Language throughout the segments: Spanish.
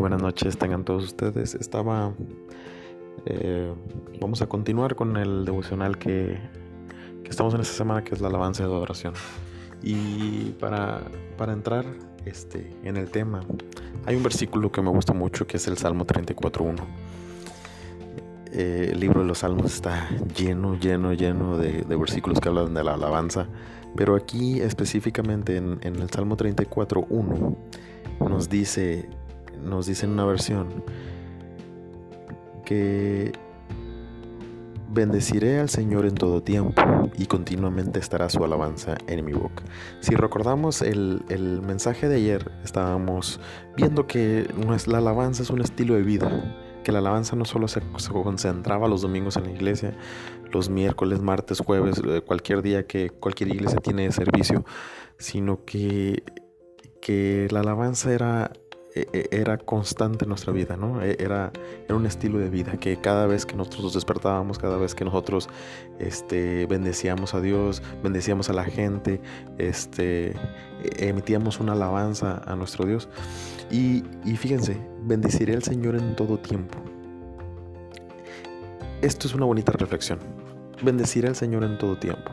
buenas noches, tengan todos ustedes. Estaba. Eh, vamos a continuar con el devocional que, que, estamos en esta semana, que es la alabanza de adoración. Y para, para entrar este, en el tema, hay un versículo que me gusta mucho que es el Salmo 34.1. Eh, el libro de los Salmos está lleno, lleno, lleno de, de, versículos que hablan de la alabanza. Pero aquí específicamente en, en el Salmo 34.1 nos dice nos dice en una versión que bendeciré al Señor en todo tiempo y continuamente estará su alabanza en mi boca. Si recordamos el, mensaje de ayer, estábamos viendo que la alabanza es un estilo de vida, que la alabanza no solo se, concentraba los domingos en la iglesia, los miércoles, martes, jueves, eh, cualquier día que cualquier iglesia tiene servicio, sino que, que la alabanza era era constante en nuestra vida, ¿no? E, era, era un estilo de vida que cada vez que nosotros nos despertábamos, cada vez que nosotros este, bendecíamos a Dios, bendecíamos a la gente, este, emitíamos una alabanza a nuestro Dios. Y, y fíjense, bendeciré al Señor en todo tiempo. Esto es una bonita reflexión. Bendeciré al Señor en todo tiempo.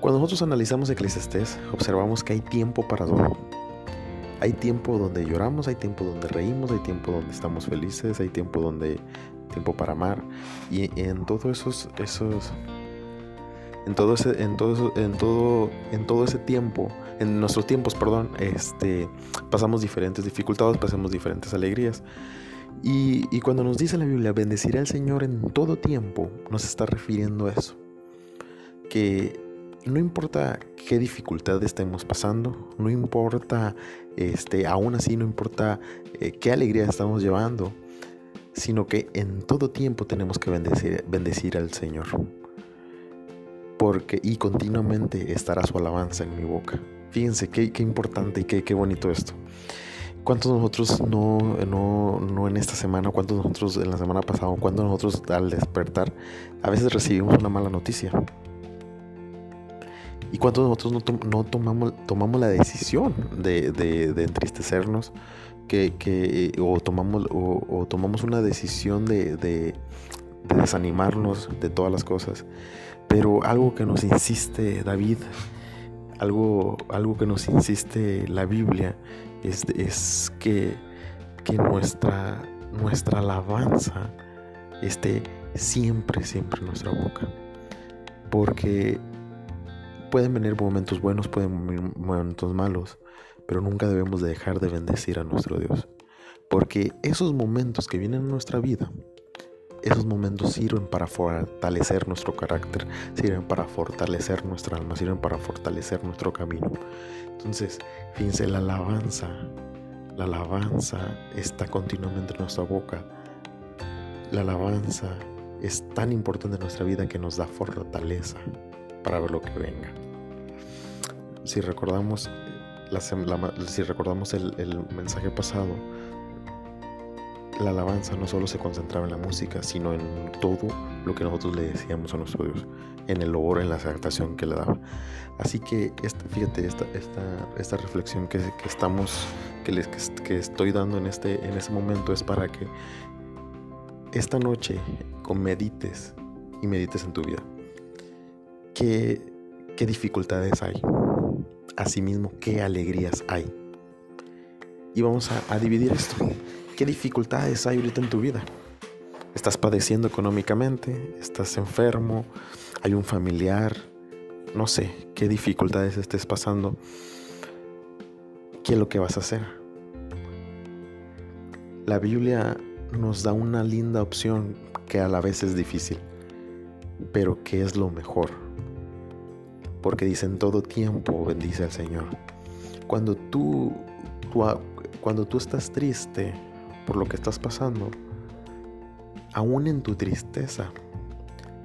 Cuando nosotros analizamos Eclesiastés, observamos que hay tiempo para todo hay tiempo donde lloramos, hay tiempo donde reímos, hay tiempo donde estamos felices, hay tiempo donde tiempo para amar. Y en todos esos esos en todo ese en todo en todo en todo ese tiempo en nuestros tiempos perdón este pasamos diferentes dificultades pasamos diferentes alegrías. Y, y cuando nos dice la Biblia bendeciré al Señor en todo tiempo nos está refiriendo a eso. Que no importa qué dificultad estemos pasando, no importa, este, aún así no importa eh, qué alegría estamos llevando, sino que en todo tiempo tenemos que bendecir, bendecir al Señor. Porque y continuamente estará su alabanza en mi boca. Fíjense qué, importante y qué, qué bonito esto. ¿Cuántos nosotros no, no, no, en esta semana, cuántos nosotros en la semana pasada, cuántos nosotros al despertar, a veces recibimos una mala noticia? ¿Y cuántos nosotros no, tomamos, tomamos la decisión de, entristecernos? Que, o, tomamos, o, tomamos una decisión de, desanimarnos de todas las cosas. Pero algo que nos insiste David, algo, algo que nos insiste la Biblia, es, es que, que nuestra, nuestra alabanza esté siempre, siempre en nuestra boca. Porque Pueden venir momentos buenos, pueden venir momentos malos, pero nunca debemos de dejar de bendecir a nuestro Dios. Porque esos momentos que vienen en nuestra vida, esos momentos sirven para fortalecer nuestro carácter, sirven para fortalecer nuestra alma, sirven para fortalecer nuestro camino. Entonces, fíjense, la alabanza, la alabanza está continuamente en nuestra boca. La alabanza es tan importante en nuestra vida que nos da fortaleza para ver lo que venga. Si recordamos, la, si recordamos el, mensaje pasado, la alabanza no solo se concentraba en la música, sino en todo lo que nosotros le decíamos a nuestro Dios, en el oro, en la exaltación que le daba. Así que esta, fíjate, esta, esta, esta reflexión que, que estamos, que, les, que, estoy dando en este, en este momento es para que esta noche medites y medites en tu vida. ¿Qué, qué dificultades hay? Asimismo, qué alegrías hay. Y vamos a, dividir esto. ¿Qué dificultades hay ahorita en tu vida? ¿Estás padeciendo económicamente? ¿Estás enfermo? ¿Hay un familiar? No sé qué dificultades estés pasando. ¿Qué es lo que vas a hacer? La Biblia nos da una linda opción que a la vez es difícil, pero que es lo mejor porque dice en todo tiempo bendice al Señor. Cuando tú, cuando tú estás triste por lo que estás pasando, aún en tu tristeza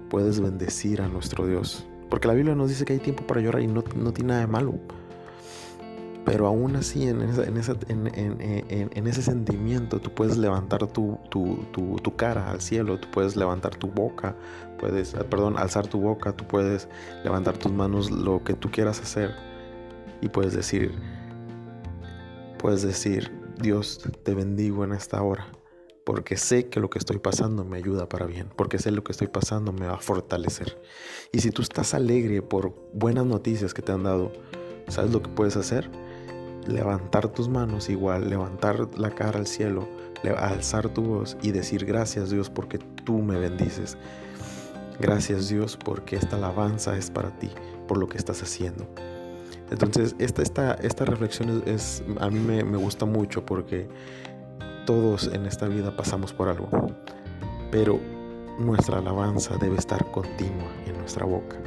puedes bendecir a nuestro Dios. Porque la Biblia nos dice que hay tiempo para llorar y no, no tiene nada de malo. Pero aún así, en, ese sentimiento, tú puedes levantar tu, tu, cara al cielo, tú puedes levantar tu boca, puedes, eh, perdón, alzar tu boca, tú puedes levantar tus manos, lo que tú quieras hacer. Y puedes decir, puedes decir, Dios te bendigo en esta hora, porque sé que lo que estoy pasando me ayuda para bien, porque sé lo que estoy pasando me va a fortalecer. Y si tú estás alegre por buenas noticias que te han dado, ¿sabes lo que puedes hacer? Levantar tus manos igual, levantar la cara al cielo, alzar tu voz y decir gracias Dios porque tú me bendices. Gracias Dios porque esta alabanza es para ti, por lo que estás haciendo. Entonces, esta, esta, esta reflexión es, a mí me, gusta mucho porque todos en esta vida pasamos por algo, pero nuestra alabanza debe estar continua en nuestra boca.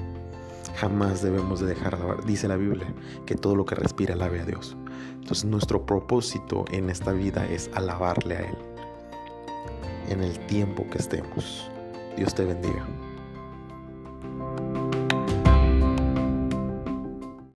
Jamás debemos de dejar de alabar. Dice la Biblia que todo lo que respira alabe a Dios. Entonces nuestro propósito en esta vida es alabarle a Él en el tiempo que estemos. Dios te bendiga.